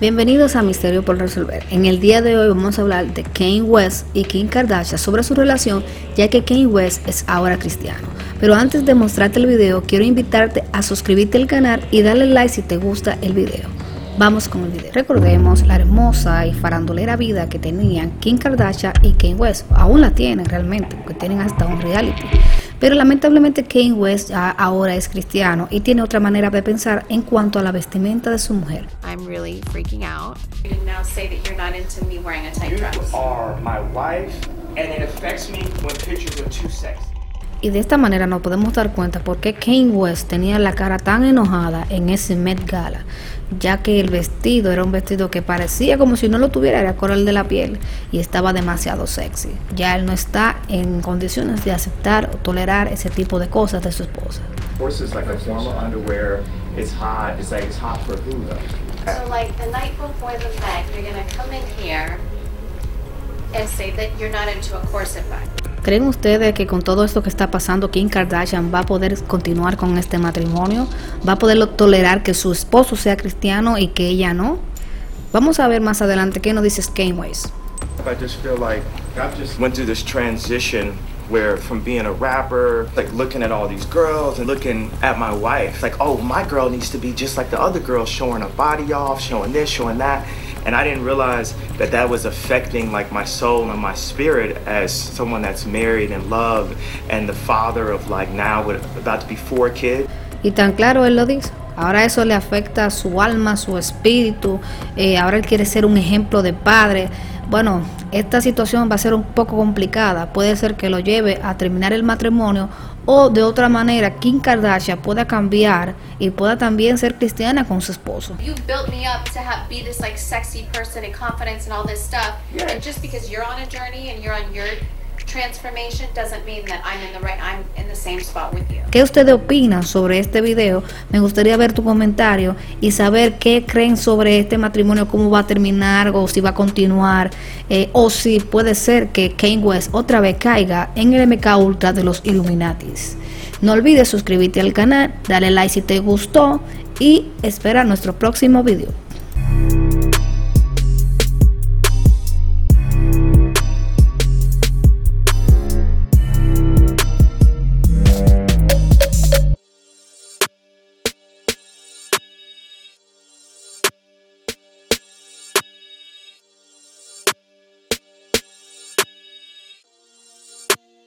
Bienvenidos a Misterio por Resolver. En el día de hoy vamos a hablar de Kanye West y Kim Kardashian sobre su relación, ya que Kanye West es ahora cristiano. Pero antes de mostrarte el video, quiero invitarte a suscribirte al canal y darle like si te gusta el video. Vamos con el video. Recordemos la hermosa y farandulera vida que tenían Kim Kardashian y Kanye West. Aún la tienen realmente, porque tienen hasta un reality. Pero lamentablemente Kanye West ya ahora es cristiano y tiene otra manera de pensar en cuanto a la vestimenta de su mujer. I'm really freaking out. You now say that you're not into me wearing a tight You dress. are my wife, and it affects me when pictures are too sexy. Y de esta manera nos podemos dar cuenta por qué Kanye West tenía la cara tan enojada en ese Met Gala, ya que el vestido era un vestido que parecía como si no lo tuviera, era color de la piel y estaba demasiado sexy. Ya él no está en condiciones de aceptar o tolerar ese tipo de cosas de su esposa. So, like the night before the Met, you're gonna come in here ¿Creen ustedes que con todo esto que está pasando, Kim Kardashian va a poder continuar con este matrimonio? ¿Va a poder tolerar que su esposo sea cristiano y que ella no? Vamos a ver más adelante qué nos dice Kanye West. I just feel like I've just went through this transition where from being a rapper, like looking at all these girls and looking at my wife, like, oh, my girl needs to be just like the other girls, showing her body off, showing this, showing that. And I didn't realize that that was affecting like my soul and my spirit as someone that's married and loved and the father of like now with about to be four kids. Y tan claro él lo dice. Ahora eso le afecta a su alma, su espíritu. eh, ahora él quiere ser un ejemplo de padre. Bueno, esta situación va a ser un poco complicada. Puede ser que lo lleve a terminar el matrimonio o de otra manera Kim Kardashian pueda cambiar y pueda también ser cristiana con su esposo. You built me up to have, be this like sexy person and confidence and all this stuff. Yeah. And just because you're on a journey and you're on your ¿Qué ustedes opinan sobre este video? Me gustaría ver tu comentario y saber qué creen sobre este matrimonio, cómo va a terminar o si va a continuar eh, o si puede ser que Kanye West otra vez caiga en el MK Ultra de los Illuminatis. No olvides suscribirte al canal, darle like si te gustó y espera nuestro próximo video.